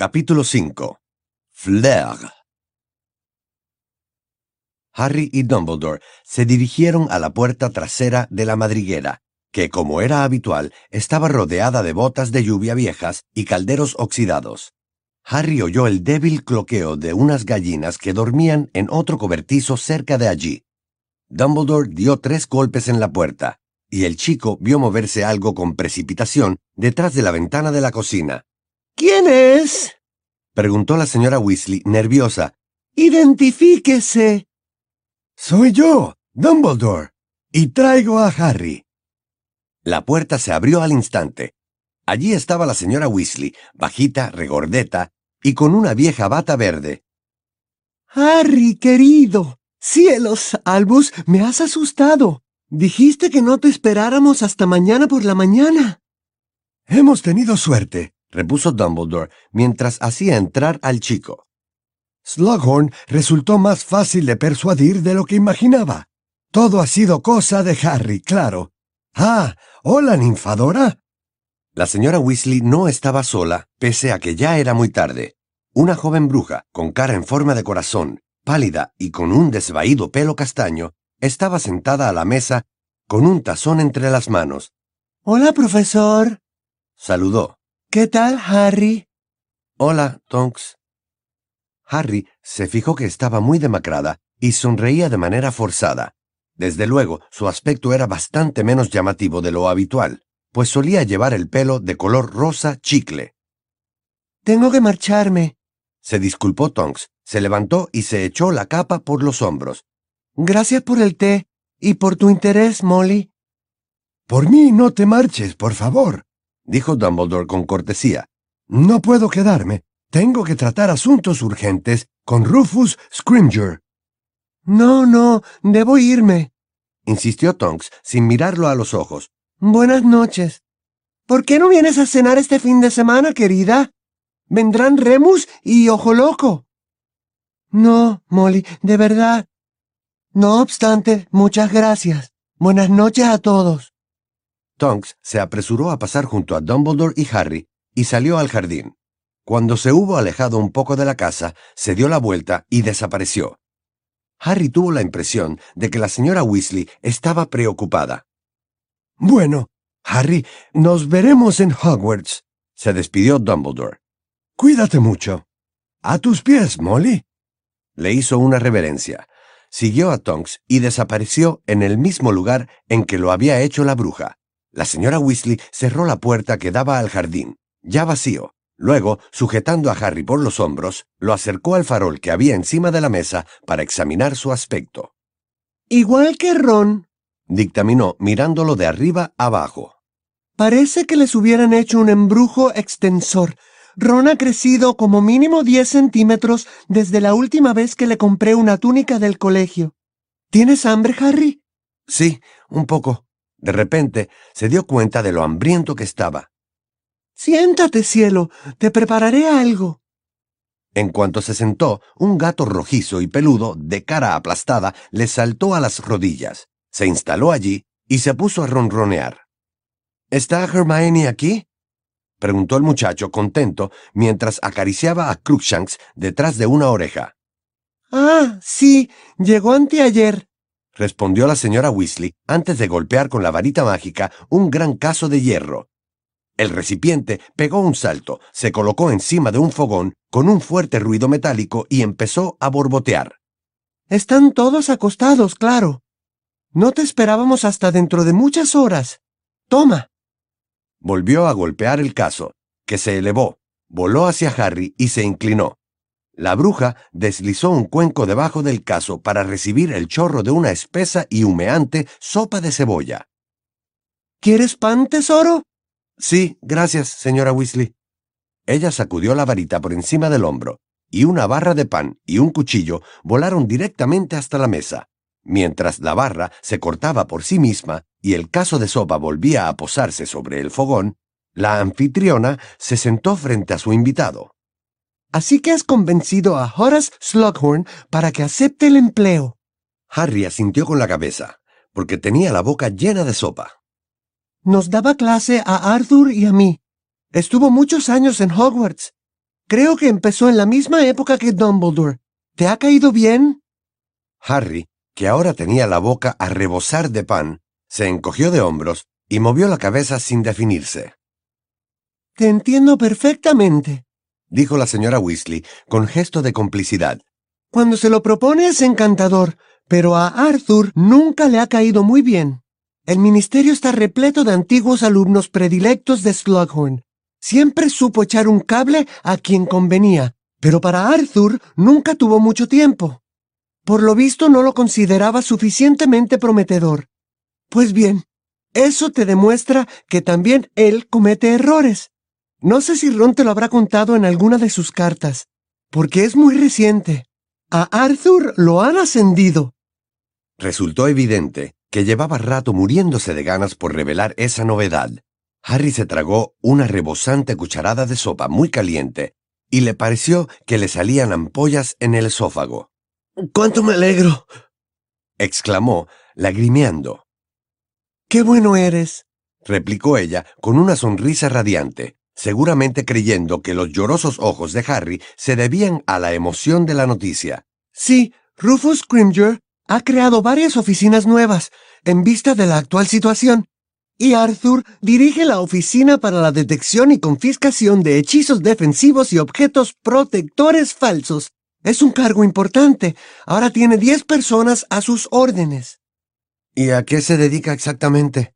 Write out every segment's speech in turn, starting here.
Capítulo 5 Flair Harry y Dumbledore se dirigieron a la puerta trasera de la madriguera, que, como era habitual, estaba rodeada de botas de lluvia viejas y calderos oxidados. Harry oyó el débil cloqueo de unas gallinas que dormían en otro cobertizo cerca de allí. Dumbledore dio tres golpes en la puerta, y el chico vio moverse algo con precipitación detrás de la ventana de la cocina. ¿Quién es? preguntó la señora Weasley, nerviosa. Identifíquese. Soy yo, Dumbledore, y traigo a Harry. La puerta se abrió al instante. Allí estaba la señora Weasley, bajita, regordeta, y con una vieja bata verde. Harry, querido. Cielos, Albus, me has asustado. Dijiste que no te esperáramos hasta mañana por la mañana. Hemos tenido suerte, repuso Dumbledore mientras hacía entrar al chico. Slughorn resultó más fácil de persuadir de lo que imaginaba. Todo ha sido cosa de Harry, claro. Ah, hola, ninfadora. La señora Weasley no estaba sola, pese a que ya era muy tarde. Una joven bruja, con cara en forma de corazón, pálida y con un desvaído pelo castaño, estaba sentada a la mesa con un tazón entre las manos. Hola, profesor. Saludó. ¿Qué tal, Harry? Hola, Tonks. Harry se fijó que estaba muy demacrada y sonreía de manera forzada. Desde luego, su aspecto era bastante menos llamativo de lo habitual, pues solía llevar el pelo de color rosa chicle. Tengo que marcharme. Se disculpó Tonks, se levantó y se echó la capa por los hombros. Gracias por el té y por tu interés, Molly. Por mí no te marches, por favor, dijo Dumbledore con cortesía. No puedo quedarme. Tengo que tratar asuntos urgentes con Rufus Scrimger. No, no, debo irme, insistió Tonks sin mirarlo a los ojos. Buenas noches. ¿Por qué no vienes a cenar este fin de semana, querida? Vendrán Remus y Ojo Loco. No, Molly, de verdad. No obstante, muchas gracias. Buenas noches a todos. Tonks se apresuró a pasar junto a Dumbledore y Harry y salió al jardín. Cuando se hubo alejado un poco de la casa, se dio la vuelta y desapareció. Harry tuvo la impresión de que la señora Weasley estaba preocupada. Bueno, Harry, nos veremos en Hogwarts, se despidió Dumbledore. Cuídate mucho. A tus pies, Molly. Le hizo una reverencia. Siguió a Tonks y desapareció en el mismo lugar en que lo había hecho la bruja. La señora Weasley cerró la puerta que daba al jardín, ya vacío, Luego, sujetando a Harry por los hombros, lo acercó al farol que había encima de la mesa para examinar su aspecto. Igual que Ron, dictaminó mirándolo de arriba abajo. Parece que les hubieran hecho un embrujo extensor. Ron ha crecido como mínimo 10 centímetros desde la última vez que le compré una túnica del colegio. ¿Tienes hambre, Harry? Sí, un poco. De repente se dio cuenta de lo hambriento que estaba. Siéntate, cielo, te prepararé algo. En cuanto se sentó, un gato rojizo y peludo, de cara aplastada, le saltó a las rodillas. Se instaló allí y se puso a ronronear. ¿Está Hermione aquí? preguntó el muchacho contento mientras acariciaba a Cruikshanks detrás de una oreja. Ah, sí, llegó anteayer, respondió la señora Weasley antes de golpear con la varita mágica un gran caso de hierro. El recipiente pegó un salto, se colocó encima de un fogón con un fuerte ruido metálico y empezó a borbotear. Están todos acostados, claro. No te esperábamos hasta dentro de muchas horas. Toma. Volvió a golpear el caso, que se elevó, voló hacia Harry y se inclinó. La bruja deslizó un cuenco debajo del caso para recibir el chorro de una espesa y humeante sopa de cebolla. ¿Quieres pan, tesoro? Sí, gracias, señora Weasley. Ella sacudió la varita por encima del hombro, y una barra de pan y un cuchillo volaron directamente hasta la mesa. Mientras la barra se cortaba por sí misma y el caso de sopa volvía a posarse sobre el fogón, la anfitriona se sentó frente a su invitado. Así que has convencido a Horace Slughorn para que acepte el empleo. Harry asintió con la cabeza, porque tenía la boca llena de sopa. Nos daba clase a Arthur y a mí. Estuvo muchos años en Hogwarts. Creo que empezó en la misma época que Dumbledore. ¿Te ha caído bien? Harry, que ahora tenía la boca a rebosar de pan, se encogió de hombros y movió la cabeza sin definirse. Te entiendo perfectamente, dijo la señora Weasley con gesto de complicidad. Cuando se lo propone es encantador, pero a Arthur nunca le ha caído muy bien. El ministerio está repleto de antiguos alumnos predilectos de Slughorn. Siempre supo echar un cable a quien convenía, pero para Arthur nunca tuvo mucho tiempo. Por lo visto no lo consideraba suficientemente prometedor. Pues bien, eso te demuestra que también él comete errores. No sé si Ron te lo habrá contado en alguna de sus cartas, porque es muy reciente. A Arthur lo han ascendido. Resultó evidente que llevaba rato muriéndose de ganas por revelar esa novedad. Harry se tragó una rebosante cucharada de sopa muy caliente y le pareció que le salían ampollas en el esófago. ¡Cuánto me alegro! exclamó, lagrimeando. ¡Qué bueno eres! replicó ella con una sonrisa radiante, seguramente creyendo que los llorosos ojos de Harry se debían a la emoción de la noticia. Sí, Rufus Scrimger ha creado varias oficinas nuevas, en vista de la actual situación, y Arthur dirige la Oficina para la Detección y Confiscación de Hechizos Defensivos y Objetos Protectores Falsos. Es un cargo importante. Ahora tiene diez personas a sus órdenes. ¿Y a qué se dedica exactamente?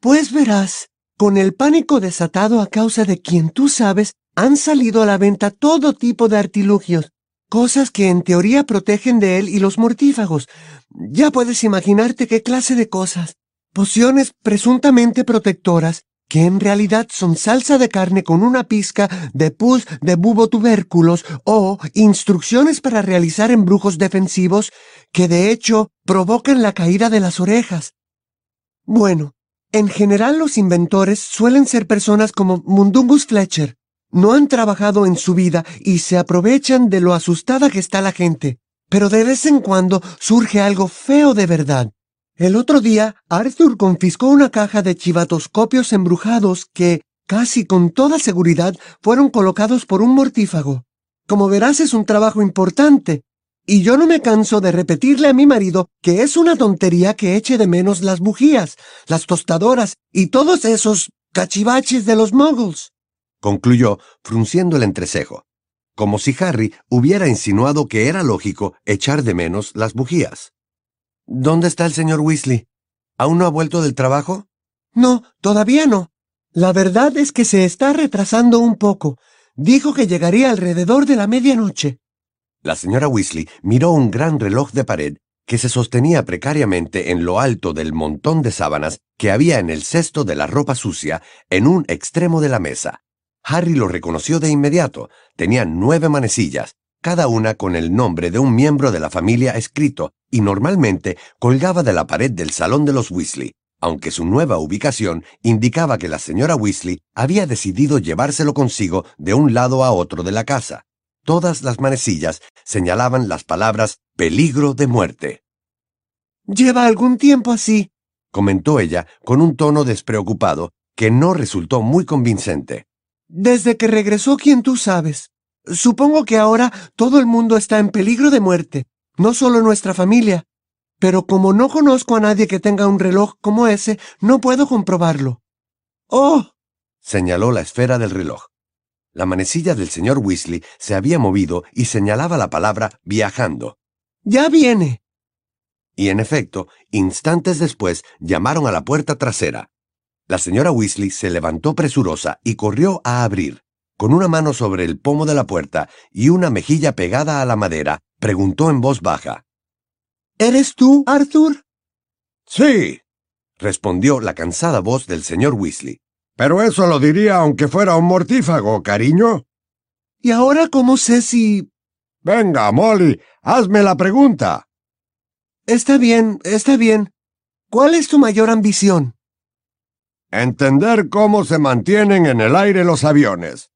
Pues verás, con el pánico desatado a causa de quien tú sabes, han salido a la venta todo tipo de artilugios, cosas que en teoría protegen de él y los mortífagos. Ya puedes imaginarte qué clase de cosas. Pociones presuntamente protectoras, que en realidad son salsa de carne con una pizca de pus de bubotubérculos o instrucciones para realizar embrujos defensivos que de hecho provocan la caída de las orejas. Bueno, en general los inventores suelen ser personas como Mundungus Fletcher. No han trabajado en su vida y se aprovechan de lo asustada que está la gente. Pero de vez en cuando surge algo feo de verdad. El otro día, Arthur confiscó una caja de chivatoscopios embrujados que, casi con toda seguridad, fueron colocados por un mortífago. Como verás, es un trabajo importante, y yo no me canso de repetirle a mi marido que es una tontería que eche de menos las bujías, las tostadoras y todos esos cachivaches de los muggles. Concluyó, frunciendo el entrecejo, como si Harry hubiera insinuado que era lógico echar de menos las bujías. ¿Dónde está el señor Weasley? ¿Aún no ha vuelto del trabajo? No, todavía no. La verdad es que se está retrasando un poco. Dijo que llegaría alrededor de la medianoche. La señora Weasley miró un gran reloj de pared que se sostenía precariamente en lo alto del montón de sábanas que había en el cesto de la ropa sucia en un extremo de la mesa. Harry lo reconoció de inmediato. Tenía nueve manecillas, cada una con el nombre de un miembro de la familia escrito, y normalmente colgaba de la pared del salón de los Weasley, aunque su nueva ubicación indicaba que la señora Weasley había decidido llevárselo consigo de un lado a otro de la casa. Todas las manecillas señalaban las palabras peligro de muerte. Lleva algún tiempo así, comentó ella con un tono despreocupado que no resultó muy convincente. Desde que regresó quien tú sabes. Supongo que ahora todo el mundo está en peligro de muerte, no solo nuestra familia. Pero como no conozco a nadie que tenga un reloj como ese, no puedo comprobarlo. ¡Oh! señaló la esfera del reloj. La manecilla del señor Weasley se había movido y señalaba la palabra viajando. ¡Ya viene! Y en efecto, instantes después llamaron a la puerta trasera. La señora Weasley se levantó presurosa y corrió a abrir. Con una mano sobre el pomo de la puerta y una mejilla pegada a la madera, preguntó en voz baja. ¿Eres tú, Arthur? Sí, respondió la cansada voz del señor Weasley. Pero eso lo diría aunque fuera un mortífago, cariño. ¿Y ahora cómo sé si... Venga, Molly, hazme la pregunta. Está bien, está bien. ¿Cuál es tu mayor ambición? Entender cómo se mantienen en el aire los aviones.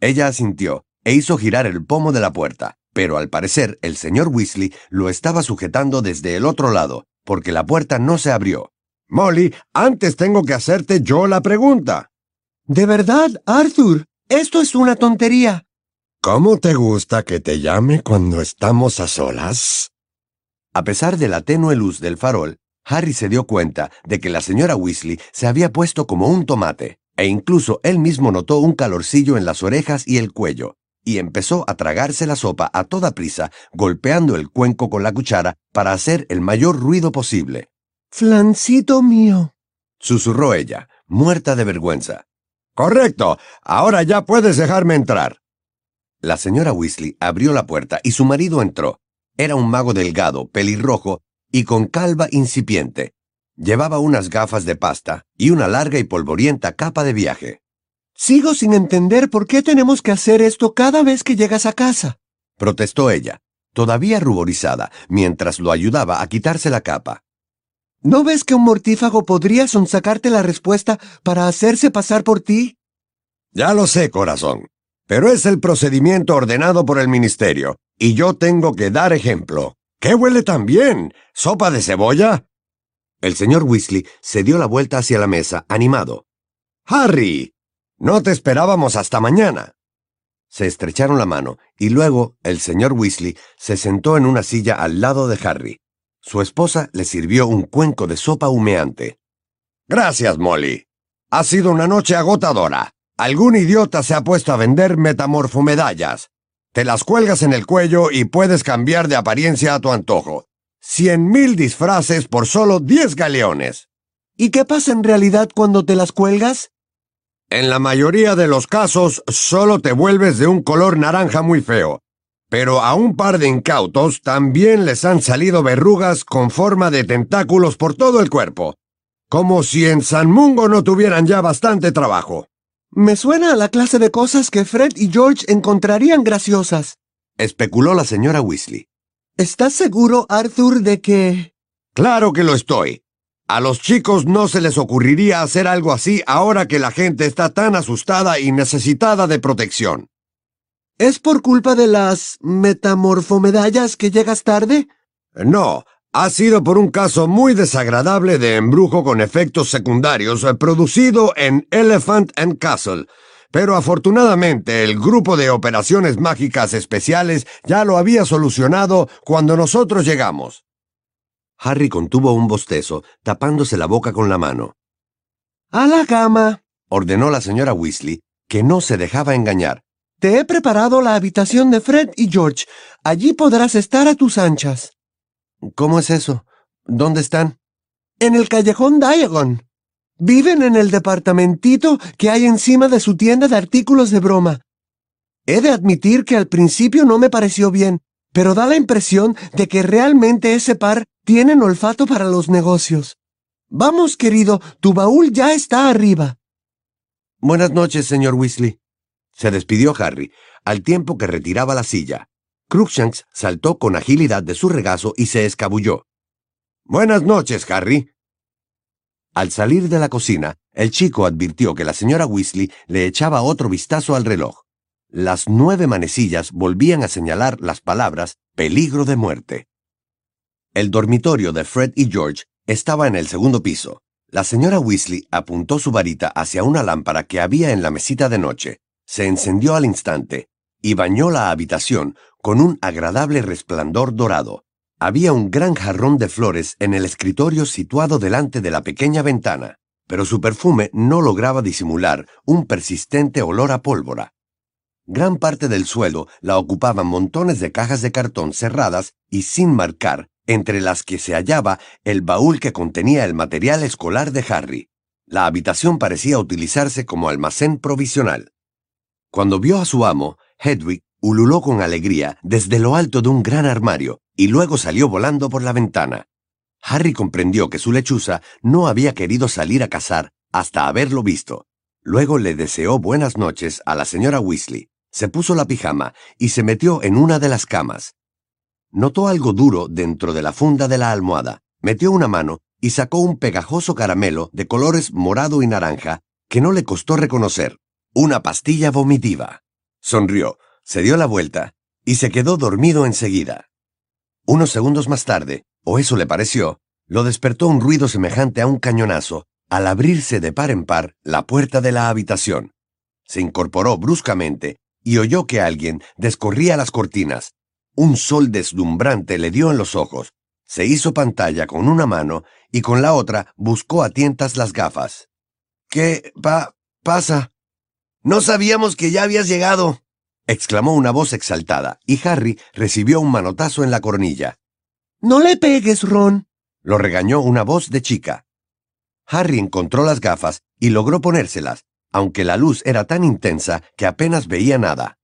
Ella asintió e hizo girar el pomo de la puerta, pero al parecer el señor Weasley lo estaba sujetando desde el otro lado, porque la puerta no se abrió. Molly, antes tengo que hacerte yo la pregunta. ¿De verdad, Arthur? Esto es una tontería. ¿Cómo te gusta que te llame cuando estamos a solas? A pesar de la tenue luz del farol, Harry se dio cuenta de que la señora Weasley se había puesto como un tomate, e incluso él mismo notó un calorcillo en las orejas y el cuello, y empezó a tragarse la sopa a toda prisa, golpeando el cuenco con la cuchara para hacer el mayor ruido posible. Flancito mío, susurró ella, muerta de vergüenza. Correcto. Ahora ya puedes dejarme entrar. La señora Weasley abrió la puerta y su marido entró. Era un mago delgado, pelirrojo y con calva incipiente. Llevaba unas gafas de pasta y una larga y polvorienta capa de viaje. Sigo sin entender por qué tenemos que hacer esto cada vez que llegas a casa. Protestó ella, todavía ruborizada, mientras lo ayudaba a quitarse la capa. ¿No ves que un mortífago podría sonsacarte la respuesta para hacerse pasar por ti? Ya lo sé, corazón. Pero es el procedimiento ordenado por el ministerio, y yo tengo que dar ejemplo. ¿Qué huele tan bien? ¿Sopa de cebolla? El señor Weasley se dio la vuelta hacia la mesa, animado. Harry. No te esperábamos hasta mañana. Se estrecharon la mano, y luego el señor Weasley se sentó en una silla al lado de Harry. Su esposa le sirvió un cuenco de sopa humeante. Gracias, Molly. Ha sido una noche agotadora. Algún idiota se ha puesto a vender metamorfomedallas. Te las cuelgas en el cuello y puedes cambiar de apariencia a tu antojo. Cien mil disfraces por solo diez galeones. ¿Y qué pasa en realidad cuando te las cuelgas? En la mayoría de los casos solo te vuelves de un color naranja muy feo. Pero a un par de incautos también les han salido verrugas con forma de tentáculos por todo el cuerpo. Como si en San Mungo no tuvieran ya bastante trabajo. Me suena a la clase de cosas que Fred y George encontrarían graciosas. Especuló la señora Weasley. ¿Estás seguro, Arthur, de que... Claro que lo estoy. A los chicos no se les ocurriría hacer algo así ahora que la gente está tan asustada y necesitada de protección. ¿Es por culpa de las metamorfomedallas que llegas tarde? No, ha sido por un caso muy desagradable de embrujo con efectos secundarios eh, producido en Elephant and Castle. Pero afortunadamente el grupo de operaciones mágicas especiales ya lo había solucionado cuando nosotros llegamos. Harry contuvo un bostezo, tapándose la boca con la mano. A la cama, ordenó la señora Weasley, que no se dejaba engañar. Te he preparado la habitación de Fred y George. Allí podrás estar a tus anchas. ¿Cómo es eso? ¿Dónde están? En el callejón Diagon. Viven en el departamentito que hay encima de su tienda de artículos de broma. He de admitir que al principio no me pareció bien, pero da la impresión de que realmente ese par tienen olfato para los negocios. Vamos, querido, tu baúl ya está arriba. Buenas noches, señor Weasley. Se despidió Harry, al tiempo que retiraba la silla. Cruikshanks saltó con agilidad de su regazo y se escabulló. Buenas noches, Harry. Al salir de la cocina, el chico advirtió que la señora Weasley le echaba otro vistazo al reloj. Las nueve manecillas volvían a señalar las palabras peligro de muerte. El dormitorio de Fred y George estaba en el segundo piso. La señora Weasley apuntó su varita hacia una lámpara que había en la mesita de noche, se encendió al instante y bañó la habitación con un agradable resplandor dorado. Había un gran jarrón de flores en el escritorio situado delante de la pequeña ventana, pero su perfume no lograba disimular un persistente olor a pólvora. Gran parte del suelo la ocupaban montones de cajas de cartón cerradas y sin marcar, entre las que se hallaba el baúl que contenía el material escolar de Harry. La habitación parecía utilizarse como almacén provisional. Cuando vio a su amo, Hedwig ululó con alegría desde lo alto de un gran armario y luego salió volando por la ventana. Harry comprendió que su lechuza no había querido salir a cazar hasta haberlo visto. Luego le deseó buenas noches a la señora Weasley, se puso la pijama y se metió en una de las camas. Notó algo duro dentro de la funda de la almohada, metió una mano y sacó un pegajoso caramelo de colores morado y naranja que no le costó reconocer, una pastilla vomitiva. Sonrió, se dio la vuelta y se quedó dormido enseguida. Unos segundos más tarde, o eso le pareció, lo despertó un ruido semejante a un cañonazo al abrirse de par en par la puerta de la habitación. Se incorporó bruscamente y oyó que alguien descorría las cortinas. Un sol deslumbrante le dio en los ojos. Se hizo pantalla con una mano y con la otra buscó a tientas las gafas. ¿Qué pa pasa? No sabíamos que ya habías llegado, exclamó una voz exaltada, y Harry recibió un manotazo en la cornilla. No le pegues, Ron. Lo regañó una voz de chica. Harry encontró las gafas y logró ponérselas, aunque la luz era tan intensa que apenas veía nada.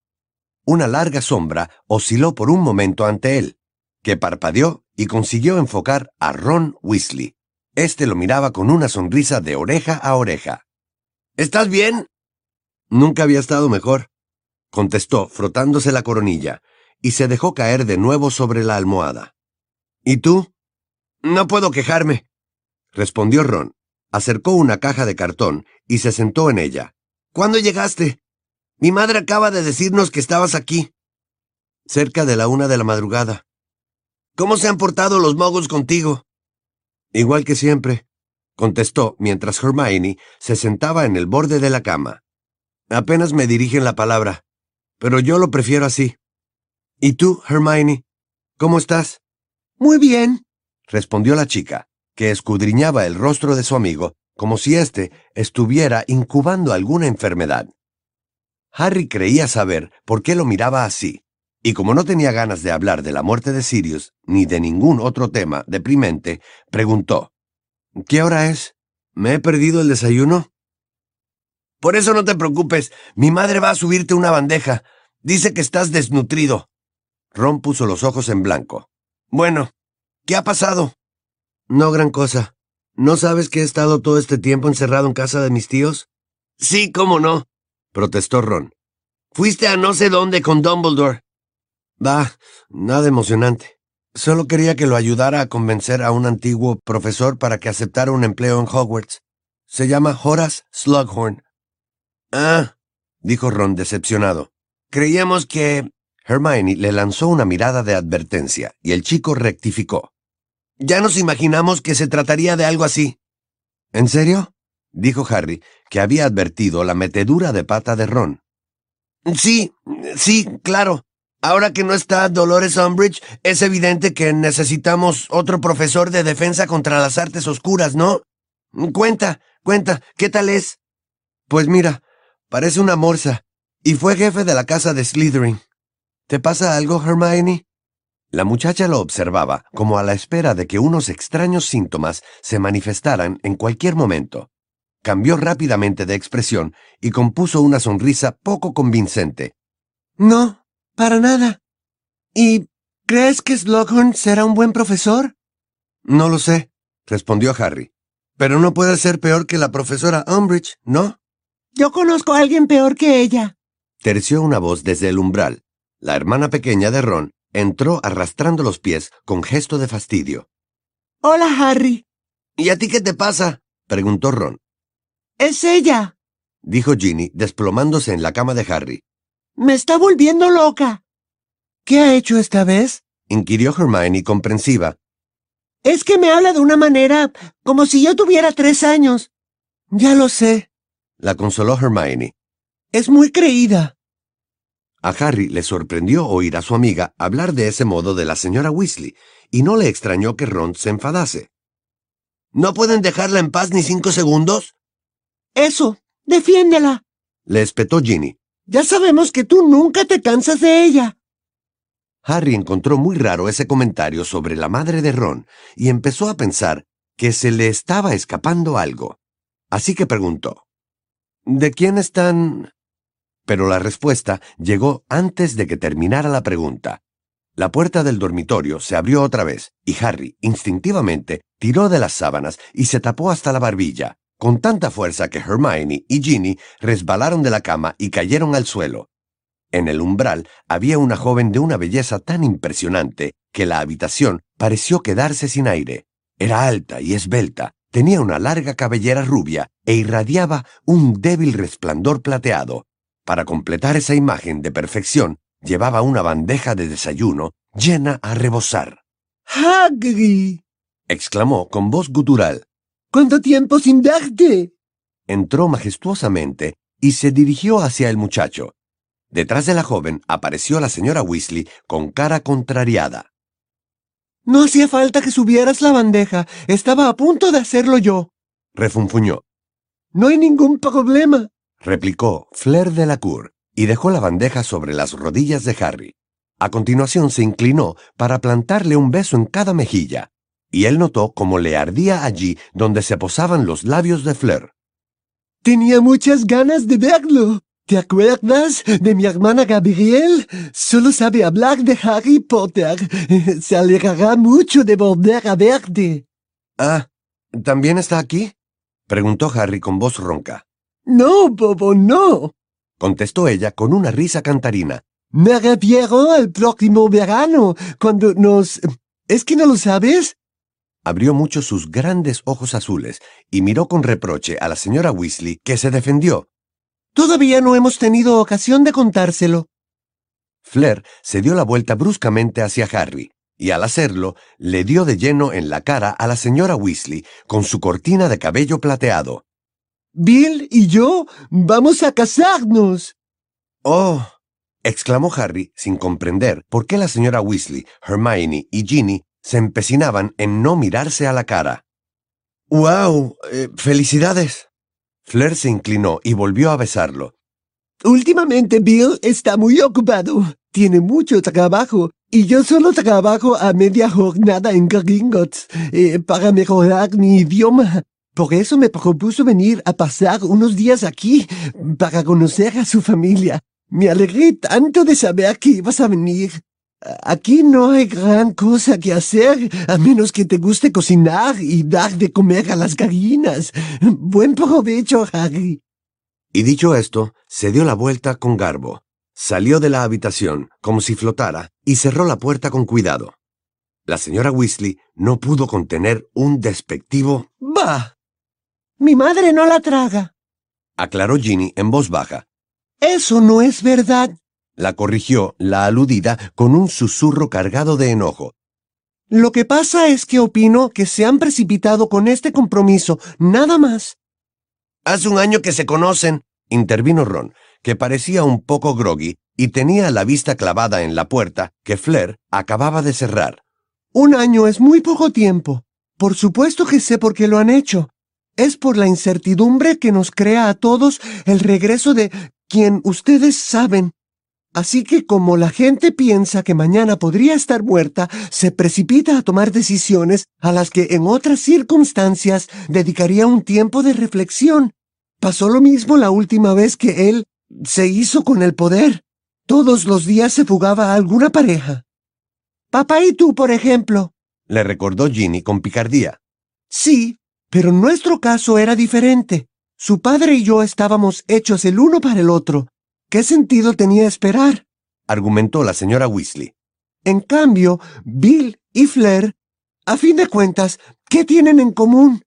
Una larga sombra osciló por un momento ante él, que parpadeó y consiguió enfocar a Ron Weasley. Este lo miraba con una sonrisa de oreja a oreja. ¿Estás bien? Nunca había estado mejor, contestó frotándose la coronilla, y se dejó caer de nuevo sobre la almohada. ¿Y tú? No puedo quejarme, respondió Ron. Acercó una caja de cartón y se sentó en ella. ¿Cuándo llegaste? Mi madre acaba de decirnos que estabas aquí. Cerca de la una de la madrugada. ¿Cómo se han portado los mogos contigo? Igual que siempre, contestó mientras Hermione se sentaba en el borde de la cama. Apenas me dirigen la palabra, pero yo lo prefiero así. ¿Y tú, Hermione? ¿Cómo estás? Muy bien, respondió la chica, que escudriñaba el rostro de su amigo como si éste estuviera incubando alguna enfermedad. Harry creía saber por qué lo miraba así, y como no tenía ganas de hablar de la muerte de Sirius ni de ningún otro tema deprimente, preguntó ¿Qué hora es? ¿Me he perdido el desayuno? Por eso no te preocupes, mi madre va a subirte una bandeja. Dice que estás desnutrido. Ron puso los ojos en blanco. Bueno, ¿qué ha pasado? No gran cosa. ¿No sabes que he estado todo este tiempo encerrado en casa de mis tíos? Sí, cómo no, protestó Ron. Fuiste a no sé dónde con Dumbledore. Bah, nada emocionante. Solo quería que lo ayudara a convencer a un antiguo profesor para que aceptara un empleo en Hogwarts. Se llama Horace Slughorn. Ah, dijo Ron decepcionado. Creíamos que... Hermione le lanzó una mirada de advertencia y el chico rectificó. Ya nos imaginamos que se trataría de algo así. ¿En serio? dijo Harry, que había advertido la metedura de pata de Ron. Sí, sí, claro. Ahora que no está Dolores Umbridge, es evidente que necesitamos otro profesor de defensa contra las artes oscuras, ¿no? Cuenta, cuenta, ¿qué tal es? Pues mira, parece una morsa, y fue jefe de la casa de Slytherin. ¿Te pasa algo, Hermione? La muchacha lo observaba como a la espera de que unos extraños síntomas se manifestaran en cualquier momento. Cambió rápidamente de expresión y compuso una sonrisa poco convincente. No, para nada. ¿Y crees que Slughorn será un buen profesor? No lo sé, respondió Harry. Pero no puede ser peor que la profesora Umbridge, ¿no? Yo conozco a alguien peor que ella. Terció una voz desde el umbral. La hermana pequeña de Ron Entró arrastrando los pies con gesto de fastidio. Hola, Harry. ¿Y a ti qué te pasa? preguntó Ron. Es ella, dijo Ginny, desplomándose en la cama de Harry. Me está volviendo loca. ¿Qué ha hecho esta vez? inquirió Hermione comprensiva. Es que me habla de una manera como si yo tuviera tres años. Ya lo sé, la consoló Hermione. Es muy creída. A Harry le sorprendió oír a su amiga hablar de ese modo de la señora Weasley, y no le extrañó que Ron se enfadase. ¿No pueden dejarla en paz ni cinco segundos? Eso, defiéndela. Le espetó Ginny. Ya sabemos que tú nunca te cansas de ella. Harry encontró muy raro ese comentario sobre la madre de Ron y empezó a pensar que se le estaba escapando algo. Así que preguntó, ¿De quién están pero la respuesta llegó antes de que terminara la pregunta. La puerta del dormitorio se abrió otra vez, y Harry, instintivamente, tiró de las sábanas y se tapó hasta la barbilla, con tanta fuerza que Hermione y Ginny resbalaron de la cama y cayeron al suelo. En el umbral había una joven de una belleza tan impresionante que la habitación pareció quedarse sin aire. Era alta y esbelta, tenía una larga cabellera rubia e irradiaba un débil resplandor plateado. Para completar esa imagen de perfección, llevaba una bandeja de desayuno llena a rebosar. ¡Hagrid! exclamó con voz gutural. ¿Cuánto tiempo sin verte? Entró majestuosamente y se dirigió hacia el muchacho. Detrás de la joven apareció la señora Weasley con cara contrariada. No hacía falta que subieras la bandeja. Estaba a punto de hacerlo yo. Refunfuñó. No hay ningún problema. Replicó Flair de la Cour y dejó la bandeja sobre las rodillas de Harry. A continuación se inclinó para plantarle un beso en cada mejilla, y él notó cómo le ardía allí donde se posaban los labios de Flair. Tenía muchas ganas de verlo. ¿Te acuerdas de mi hermana Gabriel? Solo sabe hablar de Harry Potter. Se alegrará mucho de volver a verte. Ah, ¿también está aquí? preguntó Harry con voz ronca. No, Bobo, no. contestó ella con una risa cantarina. Me refiero al próximo verano, cuando nos... ¿Es que no lo sabes? Abrió mucho sus grandes ojos azules y miró con reproche a la señora Weasley, que se defendió. Todavía no hemos tenido ocasión de contárselo. Flair se dio la vuelta bruscamente hacia Harry, y al hacerlo, le dio de lleno en la cara a la señora Weasley con su cortina de cabello plateado. Bill y yo vamos a casarnos. Oh, exclamó Harry sin comprender por qué la señora Weasley, Hermione y Ginny se empecinaban en no mirarse a la cara. ¡Wow! Eh, ¡Felicidades! Flair se inclinó y volvió a besarlo. Últimamente Bill está muy ocupado. Tiene mucho trabajo y yo solo trabajo a media jornada en Gringotts eh, para mejorar mi idioma. Por eso me propuso venir a pasar unos días aquí para conocer a su familia. Me alegré tanto de saber que ibas a venir. Aquí no hay gran cosa que hacer, a menos que te guste cocinar y dar de comer a las gallinas. Buen provecho, Harry. Y dicho esto, se dio la vuelta con garbo. Salió de la habitación, como si flotara, y cerró la puerta con cuidado. La señora Weasley no pudo contener un despectivo Bah. Mi madre no la traga. aclaró Ginny en voz baja. Eso no es verdad. La corrigió la aludida con un susurro cargado de enojo. Lo que pasa es que opino que se han precipitado con este compromiso, nada más. Hace un año que se conocen, intervino Ron, que parecía un poco groggy y tenía la vista clavada en la puerta que Flair acababa de cerrar. Un año es muy poco tiempo. Por supuesto que sé por qué lo han hecho. Es por la incertidumbre que nos crea a todos el regreso de quien ustedes saben. Así que como la gente piensa que mañana podría estar muerta, se precipita a tomar decisiones a las que en otras circunstancias dedicaría un tiempo de reflexión. Pasó lo mismo la última vez que él se hizo con el poder. Todos los días se fugaba a alguna pareja. Papá y tú, por ejemplo. Le recordó Ginny con picardía. Sí, pero nuestro caso era diferente. Su padre y yo estábamos hechos el uno para el otro. ¿Qué sentido tenía esperar? argumentó la señora Weasley. En cambio, Bill y Flair, a fin de cuentas, ¿qué tienen en común?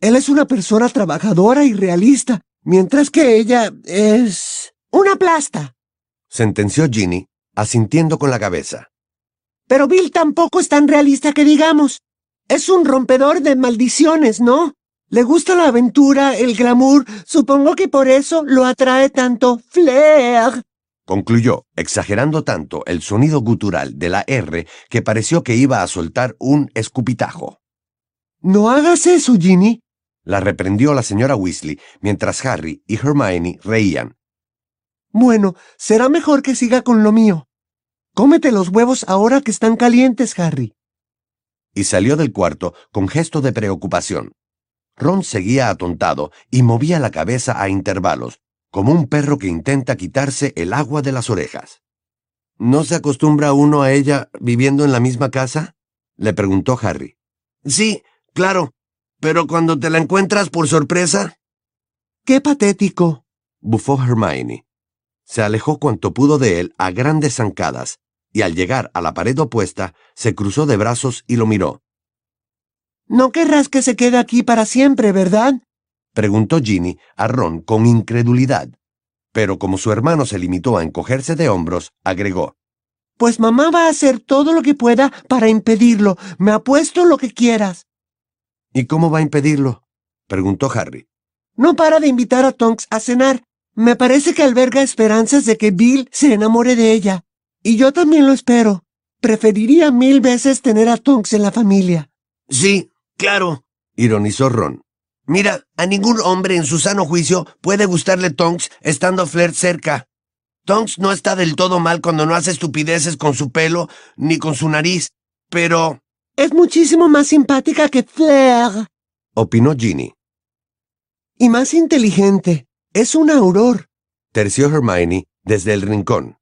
Él es una persona trabajadora y realista, mientras que ella es... una plasta. Sentenció Ginny, asintiendo con la cabeza. Pero Bill tampoco es tan realista que digamos. Es un rompedor de maldiciones, ¿no? Le gusta la aventura, el glamour. Supongo que por eso lo atrae tanto Flair. Concluyó, exagerando tanto el sonido gutural de la R que pareció que iba a soltar un escupitajo. No hagas eso, Ginny. La reprendió la señora Weasley mientras Harry y Hermione reían. Bueno, será mejor que siga con lo mío. Cómete los huevos ahora que están calientes, Harry. Y salió del cuarto con gesto de preocupación. Ron seguía atontado y movía la cabeza a intervalos, como un perro que intenta quitarse el agua de las orejas. ¿No se acostumbra uno a ella viviendo en la misma casa? le preguntó Harry. Sí, claro, pero cuando te la encuentras por sorpresa. ¡Qué patético! bufó Hermione. Se alejó cuanto pudo de él a grandes zancadas, y al llegar a la pared opuesta, se cruzó de brazos y lo miró. No querrás que se quede aquí para siempre, ¿verdad? preguntó Ginny a Ron con incredulidad. Pero como su hermano se limitó a encogerse de hombros, agregó. Pues mamá va a hacer todo lo que pueda para impedirlo. Me apuesto lo que quieras. ¿Y cómo va a impedirlo? preguntó Harry. No para de invitar a Tonks a cenar. Me parece que alberga esperanzas de que Bill se enamore de ella. Y yo también lo espero. Preferiría mil veces tener a Tonks en la familia. Sí, claro, ironizó Ron. Mira, a ningún hombre en su sano juicio puede gustarle Tonks estando Flair cerca. Tonks no está del todo mal cuando no hace estupideces con su pelo ni con su nariz, pero... Es muchísimo más simpática que Flair, opinó Ginny. Y más inteligente. Es un auror. Terció Hermione desde el rincón.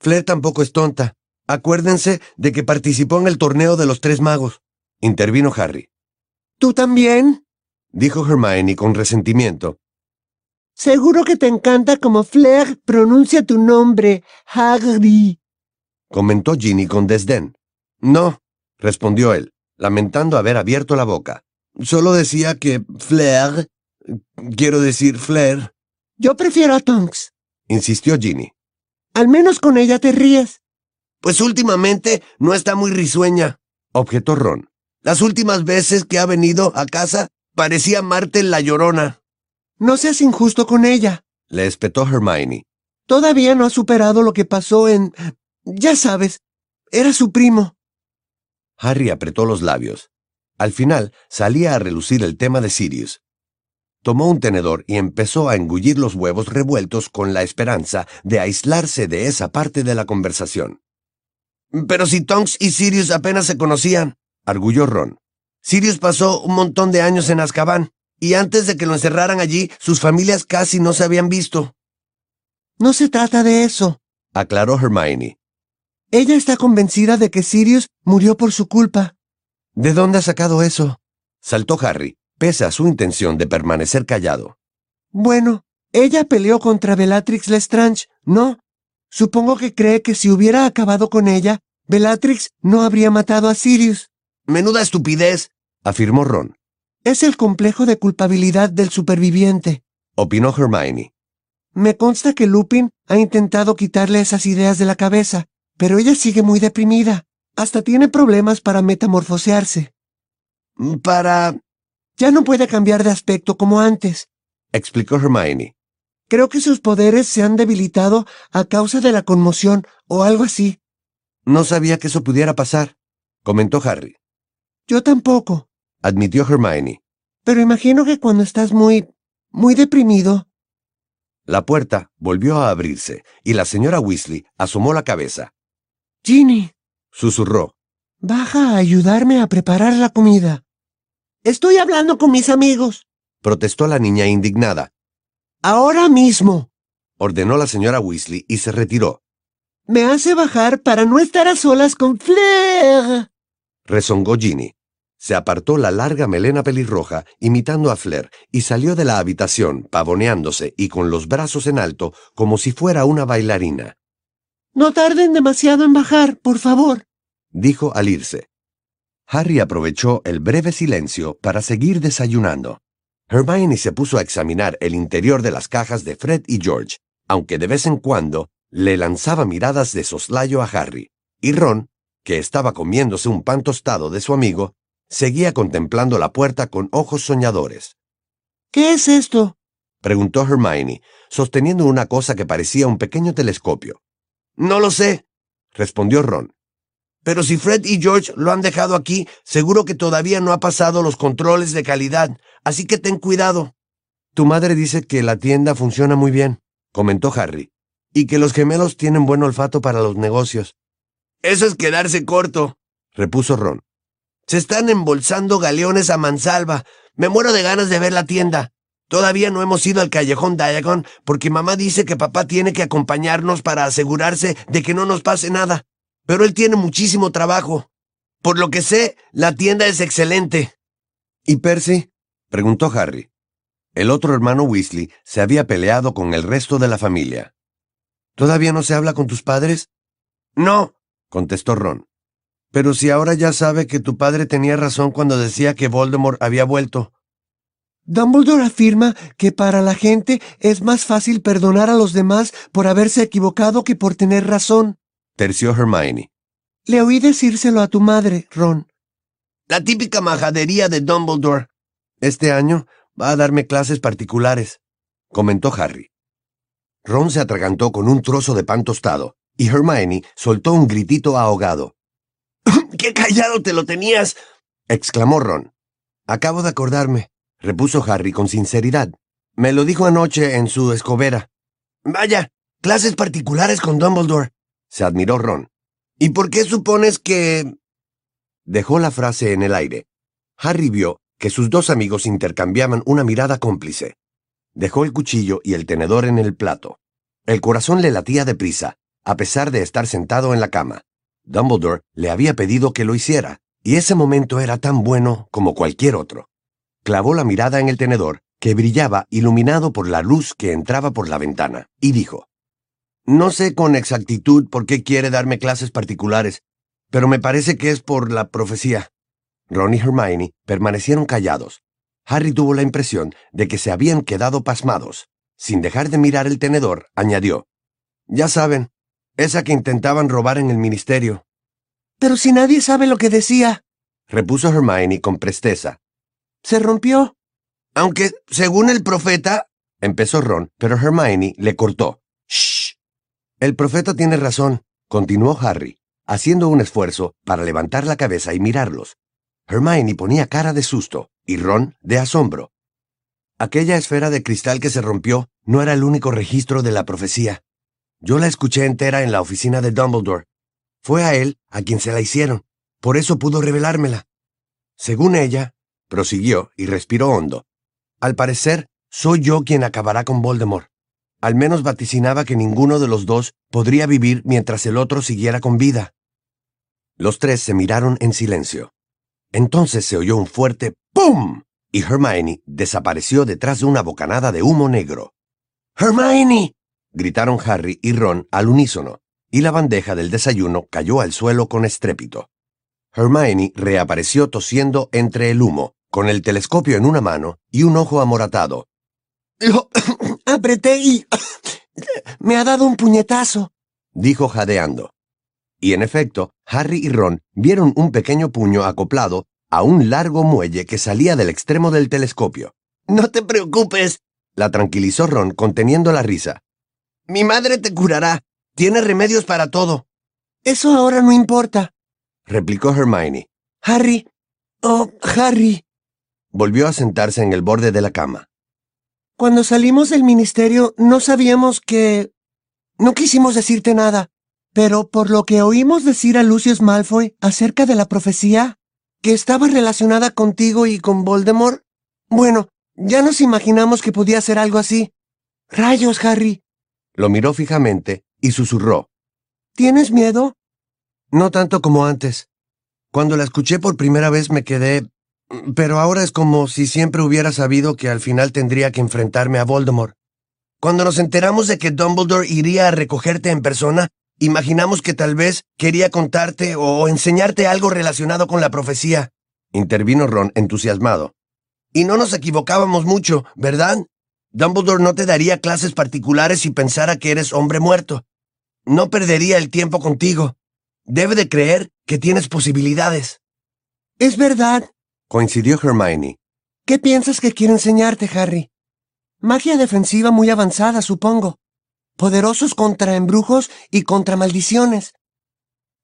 Flair tampoco es tonta. Acuérdense de que participó en el torneo de los tres magos. Intervino Harry. ¿Tú también? Dijo Hermione con resentimiento. Seguro que te encanta como Flair pronuncia tu nombre, Harry. Comentó Ginny con desdén. No, respondió él, lamentando haber abierto la boca. Solo decía que Flair... Quiero decir Flair... Yo prefiero a Tonks, insistió Ginny. Al menos con ella te ríes. Pues últimamente no está muy risueña, objetó Ron. Las últimas veces que ha venido a casa parecía Martel la llorona. No seas injusto con ella, le espetó Hermione. Todavía no ha superado lo que pasó en... Ya sabes, era su primo. Harry apretó los labios. Al final salía a relucir el tema de Sirius. Tomó un tenedor y empezó a engullir los huevos revueltos con la esperanza de aislarse de esa parte de la conversación. Pero si Tonks y Sirius apenas se conocían, arguyó Ron. Sirius pasó un montón de años en Azkaban, y antes de que lo encerraran allí, sus familias casi no se habían visto. No se trata de eso, aclaró Hermione. Ella está convencida de que Sirius murió por su culpa. ¿De dónde ha sacado eso? saltó Harry, pese a su intención de permanecer callado. Bueno, ella peleó contra Bellatrix Lestrange, ¿no? Supongo que cree que si hubiera acabado con ella, Bellatrix no habría matado a Sirius. Menuda estupidez, afirmó Ron. Es el complejo de culpabilidad del superviviente, opinó Hermione. Me consta que Lupin ha intentado quitarle esas ideas de la cabeza, pero ella sigue muy deprimida. Hasta tiene problemas para metamorfosearse. Para... Ya no puede cambiar de aspecto como antes, explicó Hermione. Creo que sus poderes se han debilitado a causa de la conmoción o algo así. No sabía que eso pudiera pasar, comentó Harry. Yo tampoco, admitió Hermione. Pero imagino que cuando estás muy... muy deprimido. La puerta volvió a abrirse y la señora Weasley asomó la cabeza. Ginny, susurró. Baja a ayudarme a preparar la comida. Estoy hablando con mis amigos, protestó la niña indignada. Ahora mismo, ordenó la señora Weasley y se retiró. Me hace bajar para no estar a solas con Flair. Rezongó Ginny. Se apartó la larga melena pelirroja, imitando a Flair, y salió de la habitación, pavoneándose y con los brazos en alto, como si fuera una bailarina. No tarden demasiado en bajar, por favor, dijo al irse. Harry aprovechó el breve silencio para seguir desayunando. Hermione se puso a examinar el interior de las cajas de Fred y George, aunque de vez en cuando le lanzaba miradas de soslayo a Harry, y Ron, que estaba comiéndose un pan tostado de su amigo, seguía contemplando la puerta con ojos soñadores. ¿Qué es esto? preguntó Hermione, sosteniendo una cosa que parecía un pequeño telescopio. No lo sé, respondió Ron. Pero si Fred y George lo han dejado aquí, seguro que todavía no ha pasado los controles de calidad, así que ten cuidado. Tu madre dice que la tienda funciona muy bien, comentó Harry, y que los gemelos tienen buen olfato para los negocios. Eso es quedarse corto, repuso Ron. Se están embolsando galeones a mansalva. Me muero de ganas de ver la tienda. Todavía no hemos ido al callejón Diagon porque mamá dice que papá tiene que acompañarnos para asegurarse de que no nos pase nada. Pero él tiene muchísimo trabajo. Por lo que sé, la tienda es excelente. ¿Y Percy? preguntó Harry. El otro hermano Weasley se había peleado con el resto de la familia. ¿Todavía no se habla con tus padres? No, contestó Ron. Pero si ahora ya sabe que tu padre tenía razón cuando decía que Voldemort había vuelto. Dumbledore afirma que para la gente es más fácil perdonar a los demás por haberse equivocado que por tener razón. Terció Hermione. Le oí decírselo a tu madre, Ron. La típica majadería de Dumbledore. Este año va a darme clases particulares, comentó Harry. Ron se atragantó con un trozo de pan tostado, y Hermione soltó un gritito ahogado. ¡Qué callado te lo tenías! exclamó Ron. Acabo de acordarme, repuso Harry con sinceridad. Me lo dijo anoche en su escobera. Vaya, clases particulares con Dumbledore, se admiró Ron. ¿Y por qué supones que... Dejó la frase en el aire. Harry vio que sus dos amigos intercambiaban una mirada cómplice. Dejó el cuchillo y el tenedor en el plato. El corazón le latía deprisa, a pesar de estar sentado en la cama. Dumbledore le había pedido que lo hiciera, y ese momento era tan bueno como cualquier otro. Clavó la mirada en el tenedor, que brillaba iluminado por la luz que entraba por la ventana, y dijo, No sé con exactitud por qué quiere darme clases particulares, pero me parece que es por la profecía. Ron y Hermione permanecieron callados. Harry tuvo la impresión de que se habían quedado pasmados. Sin dejar de mirar el tenedor, añadió, Ya saben, esa que intentaban robar en el ministerio. Pero si nadie sabe lo que decía, repuso Hermione con presteza. Se rompió. Aunque, según el profeta, empezó Ron, pero Hermione le cortó. Shh. El profeta tiene razón, continuó Harry, haciendo un esfuerzo para levantar la cabeza y mirarlos. Hermione ponía cara de susto y Ron de asombro. Aquella esfera de cristal que se rompió no era el único registro de la profecía. Yo la escuché entera en la oficina de Dumbledore. Fue a él a quien se la hicieron. Por eso pudo revelármela. Según ella, prosiguió y respiró hondo. Al parecer, soy yo quien acabará con Voldemort. Al menos vaticinaba que ninguno de los dos podría vivir mientras el otro siguiera con vida. Los tres se miraron en silencio. Entonces se oyó un fuerte ¡Pum! y Hermione desapareció detrás de una bocanada de humo negro. ¡Hermione! Gritaron Harry y Ron al unísono, y la bandeja del desayuno cayó al suelo con estrépito. Hermione reapareció tosiendo entre el humo, con el telescopio en una mano y un ojo amoratado. Lo apreté y... me ha dado un puñetazo, dijo jadeando. Y en efecto, Harry y Ron vieron un pequeño puño acoplado a un largo muelle que salía del extremo del telescopio. No te preocupes, la tranquilizó Ron conteniendo la risa. Mi madre te curará. Tiene remedios para todo. Eso ahora no importa, replicó Hermione. Harry. Oh, Harry. Volvió a sentarse en el borde de la cama. Cuando salimos del ministerio no sabíamos que... No quisimos decirte nada, pero por lo que oímos decir a Lucius Malfoy acerca de la profecía, que estaba relacionada contigo y con Voldemort, bueno, ya nos imaginamos que podía ser algo así. Rayos, Harry. Lo miró fijamente y susurró. ¿Tienes miedo? No tanto como antes. Cuando la escuché por primera vez me quedé... Pero ahora es como si siempre hubiera sabido que al final tendría que enfrentarme a Voldemort. Cuando nos enteramos de que Dumbledore iría a recogerte en persona, imaginamos que tal vez quería contarte o enseñarte algo relacionado con la profecía. Intervino Ron entusiasmado. Y no nos equivocábamos mucho, ¿verdad? Dumbledore no te daría clases particulares si pensara que eres hombre muerto. No perdería el tiempo contigo. Debe de creer que tienes posibilidades. Es verdad, coincidió Hermione. ¿Qué piensas que quiere enseñarte, Harry? Magia defensiva muy avanzada, supongo. Poderosos contra embrujos y contra maldiciones.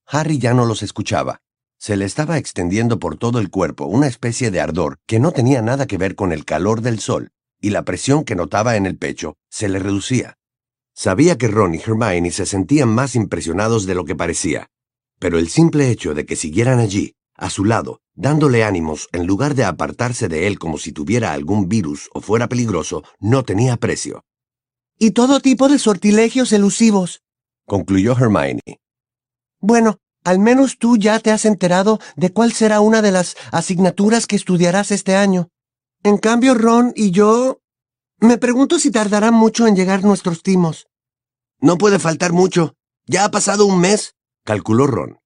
Harry ya no los escuchaba. Se le estaba extendiendo por todo el cuerpo una especie de ardor que no tenía nada que ver con el calor del sol y la presión que notaba en el pecho se le reducía. Sabía que Ron y Hermione se sentían más impresionados de lo que parecía, pero el simple hecho de que siguieran allí, a su lado, dándole ánimos en lugar de apartarse de él como si tuviera algún virus o fuera peligroso, no tenía precio. Y todo tipo de sortilegios elusivos, concluyó Hermione. Bueno, al menos tú ya te has enterado de cuál será una de las asignaturas que estudiarás este año. En cambio, Ron y yo... Me pregunto si tardará mucho en llegar nuestros timos. No puede faltar mucho. Ya ha pasado un mes, calculó Ron.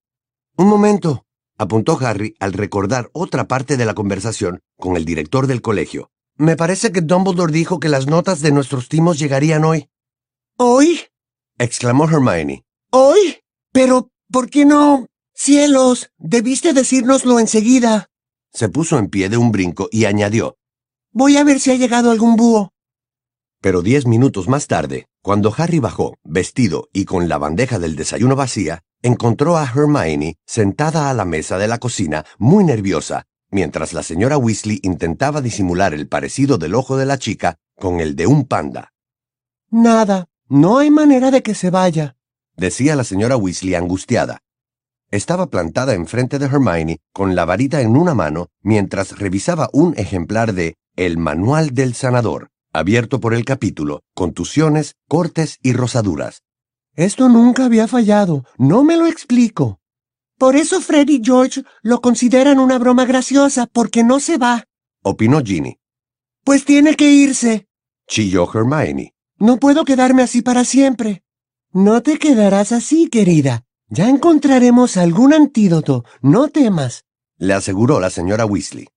Un momento, apuntó Harry al recordar otra parte de la conversación con el director del colegio. Me parece que Dumbledore dijo que las notas de nuestros timos llegarían hoy. ¿Hoy? exclamó Hermione. ¿Hoy? Pero, ¿por qué no? Cielos, debiste decírnoslo enseguida. Se puso en pie de un brinco y añadió. Voy a ver si ha llegado algún búho. Pero diez minutos más tarde, Cuando Harry bajó, vestido y con la bandeja del desayuno vacía, encontró a Hermione sentada a la mesa de la cocina, muy nerviosa, mientras la señora Weasley intentaba disimular el parecido del ojo de la chica con el de un panda. Nada, no hay manera de que se vaya, decía la señora Weasley angustiada. Estaba plantada enfrente de Hermione con la varita en una mano mientras revisaba un ejemplar de El Manual del Sanador, abierto por el capítulo Contusiones, Cortes y Rosaduras. Esto nunca había fallado, no me lo explico. Por eso Fred y George lo consideran una broma graciosa, porque no se va, opinó Ginny. Pues tiene que irse, chilló Hermione. No puedo quedarme así para siempre. No te quedarás así, querida. Ya encontraremos algún antídoto, no temas, le aseguró la señora Weasley.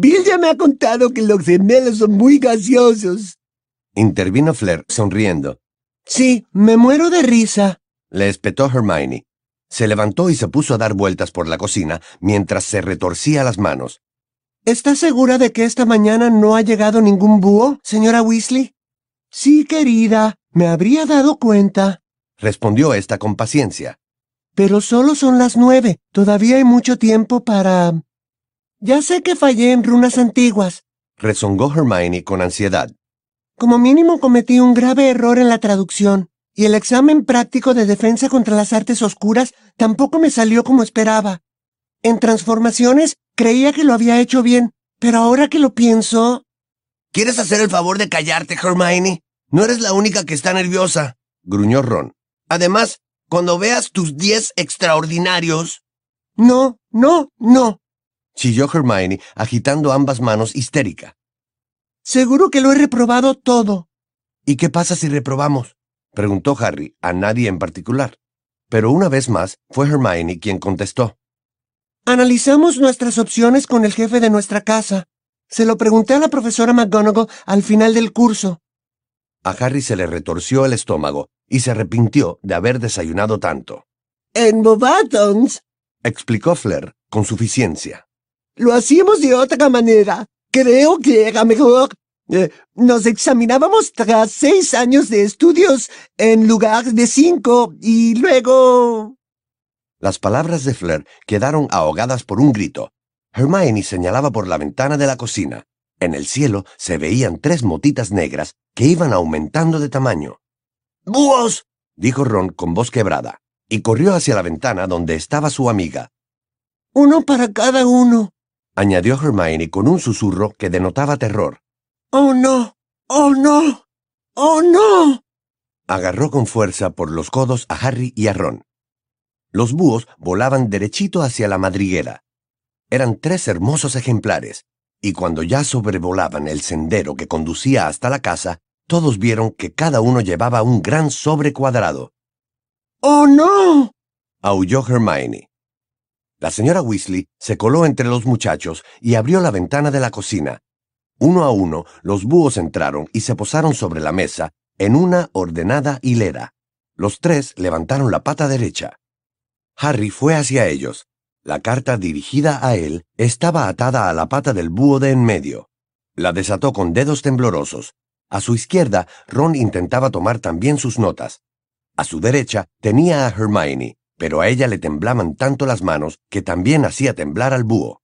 Bill ya me ha contado que los gemelos son muy graciosos. Intervino Flair, sonriendo. Sí, me muero de risa, le espetó Hermione. Se levantó y se puso a dar vueltas por la cocina mientras se retorcía las manos. ¿Estás segura de que esta mañana no ha llegado ningún búho, señora Weasley? Sí, querida, me habría dado cuenta, respondió ésta con paciencia. Pero solo son las nueve. Todavía hay mucho tiempo para... Ya sé que fallé en runas antiguas, rezongó Hermione con ansiedad. Como mínimo cometí un grave error en la traducción, y el examen práctico de defensa contra las artes oscuras tampoco me salió como esperaba. En transformaciones creía que lo había hecho bien, pero ahora que lo pienso... ¿Quieres hacer el favor de callarte, Hermione? No eres la única que está nerviosa, gruñó Ron. Además, cuando veas tus diez extraordinarios... No, no, no, chilló Hermione, agitando ambas manos histérica. Seguro que lo he reprobado todo. ¿Y qué pasa si reprobamos? preguntó Harry, a nadie en particular. Pero una vez más fue Hermione quien contestó. Analizamos nuestras opciones con el jefe de nuestra casa. Se lo pregunté a la profesora McGonagall al final del curso. A Harry se le retorció el estómago y se arrepintió de haber desayunado tanto. En Bobatons, explicó Flair con suficiencia. Lo hacíamos de otra manera. Creo que era mejor. Eh, nos examinábamos tras seis años de estudios en lugar de cinco y luego... Las palabras de Flair quedaron ahogadas por un grito. Hermione señalaba por la ventana de la cocina. En el cielo se veían tres motitas negras que iban aumentando de tamaño. ¡Búhos! dijo Ron con voz quebrada, y corrió hacia la ventana donde estaba su amiga. Uno para cada uno, añadió Hermione con un susurro que denotaba terror. ¡Oh, no! ¡Oh, no! ¡Oh, no! Agarró con fuerza por los codos a Harry y a Ron. Los búhos volaban derechito hacia la madriguera. Eran tres hermosos ejemplares, y cuando ya sobrevolaban el sendero que conducía hasta la casa, todos vieron que cada uno llevaba un gran sobre cuadrado. ¡Oh, no! aulló Hermione. La señora Weasley se coló entre los muchachos y abrió la ventana de la cocina. Uno a uno, los búhos entraron y se posaron sobre la mesa en una ordenada hilera. Los tres levantaron la pata derecha. Harry fue hacia ellos. La carta dirigida a él estaba atada a la pata del búho de en medio. La desató con dedos temblorosos. A su izquierda, Ron intentaba tomar también sus notas. A su derecha tenía a Hermione, pero a ella le temblaban tanto las manos que también hacía temblar al búho.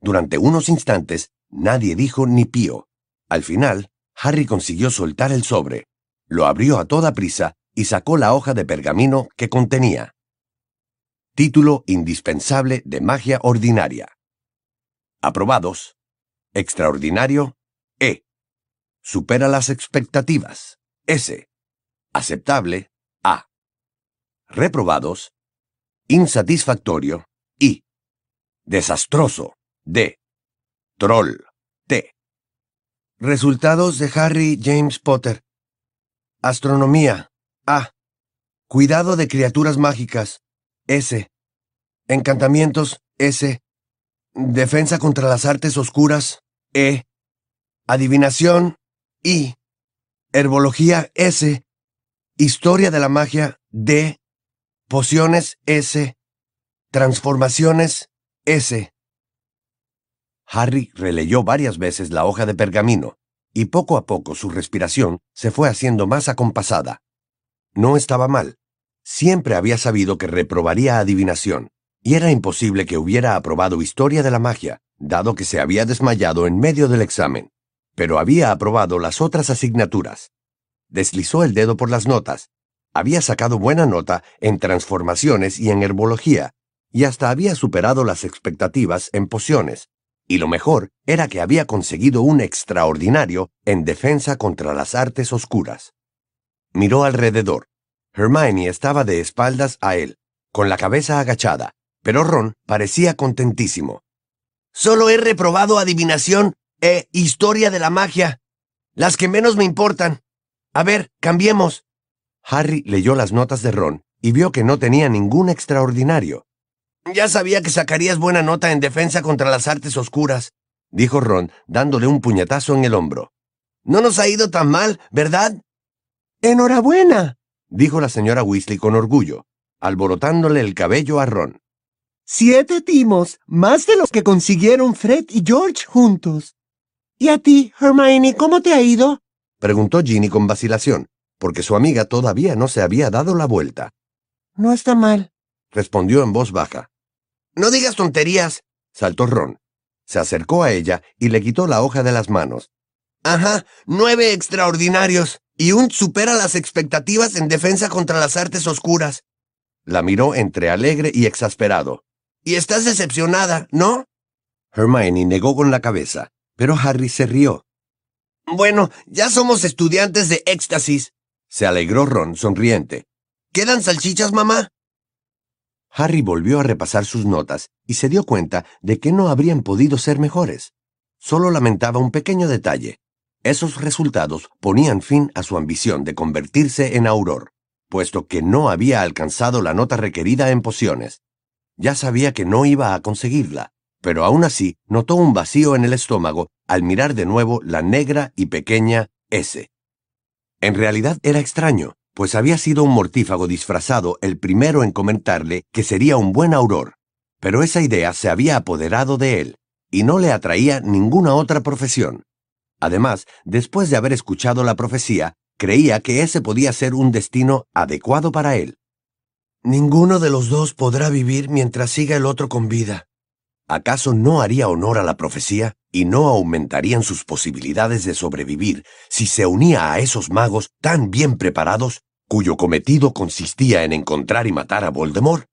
Durante unos instantes nadie dijo ni pío. Al final, Harry consiguió soltar el sobre, lo abrió a toda prisa y sacó la hoja de pergamino que contenía. Título indispensable de magia ordinaria. Aprobados. Extraordinario. E. Supera las expectativas. S. Aceptable. A. Reprobados insatisfactorio y desastroso de troll T. Resultados de Harry James Potter. Astronomía A. Cuidado de criaturas mágicas S. Encantamientos S. Defensa contra las artes oscuras E. Adivinación I. Herbología S. Historia de la magia D. Pociones S. Transformaciones S. Harry releyó varias veces la hoja de pergamino, y poco a poco su respiración se fue haciendo más acompasada. No estaba mal. Siempre había sabido que reprobaría adivinación, y era imposible que hubiera aprobado historia de la magia, dado que se había desmayado en medio del examen. Pero había aprobado las otras asignaturas. Deslizó el dedo por las notas. Había sacado buena nota en transformaciones y en herbología, y hasta había superado las expectativas en pociones. Y lo mejor era que había conseguido un extraordinario en defensa contra las artes oscuras. Miró alrededor. Hermione estaba de espaldas a él, con la cabeza agachada, pero Ron parecía contentísimo. Solo he reprobado adivinación e historia de la magia. Las que menos me importan. A ver, cambiemos. Harry leyó las notas de Ron y vio que no tenía ningún extraordinario. Ya sabía que sacarías buena nota en defensa contra las artes oscuras, dijo Ron, dándole un puñetazo en el hombro. No nos ha ido tan mal, ¿verdad? Enhorabuena, dijo la señora Weasley con orgullo, alborotándole el cabello a Ron. Siete timos, más de los que consiguieron Fred y George juntos. ¿Y a ti, Hermione, cómo te ha ido? preguntó Ginny con vacilación, porque su amiga todavía no se había dado la vuelta. No está mal, respondió en voz baja. No digas tonterías, saltó Ron. Se acercó a ella y le quitó la hoja de las manos. Ajá, nueve extraordinarios y un supera las expectativas en defensa contra las artes oscuras. La miró entre alegre y exasperado. Y estás decepcionada, ¿no? Hermione negó con la cabeza, pero Harry se rió. Bueno, ya somos estudiantes de éxtasis. Se alegró Ron, sonriente. ¿Quedan salchichas, mamá? Harry volvió a repasar sus notas y se dio cuenta de que no habrían podido ser mejores. Solo lamentaba un pequeño detalle. Esos resultados ponían fin a su ambición de convertirse en auror, puesto que no había alcanzado la nota requerida en pociones. Ya sabía que no iba a conseguirla, pero aún así notó un vacío en el estómago al mirar de nuevo la negra y pequeña S. En realidad era extraño, pues había sido un mortífago disfrazado el primero en comentarle que sería un buen auror, pero esa idea se había apoderado de él, y no le atraía ninguna otra profesión. Además, después de haber escuchado la profecía, creía que ese podía ser un destino adecuado para él. Ninguno de los dos podrá vivir mientras siga el otro con vida. ¿Acaso no haría honor a la profecía y no aumentarían sus posibilidades de sobrevivir si se unía a esos magos tan bien preparados, cuyo cometido consistía en encontrar y matar a Voldemort?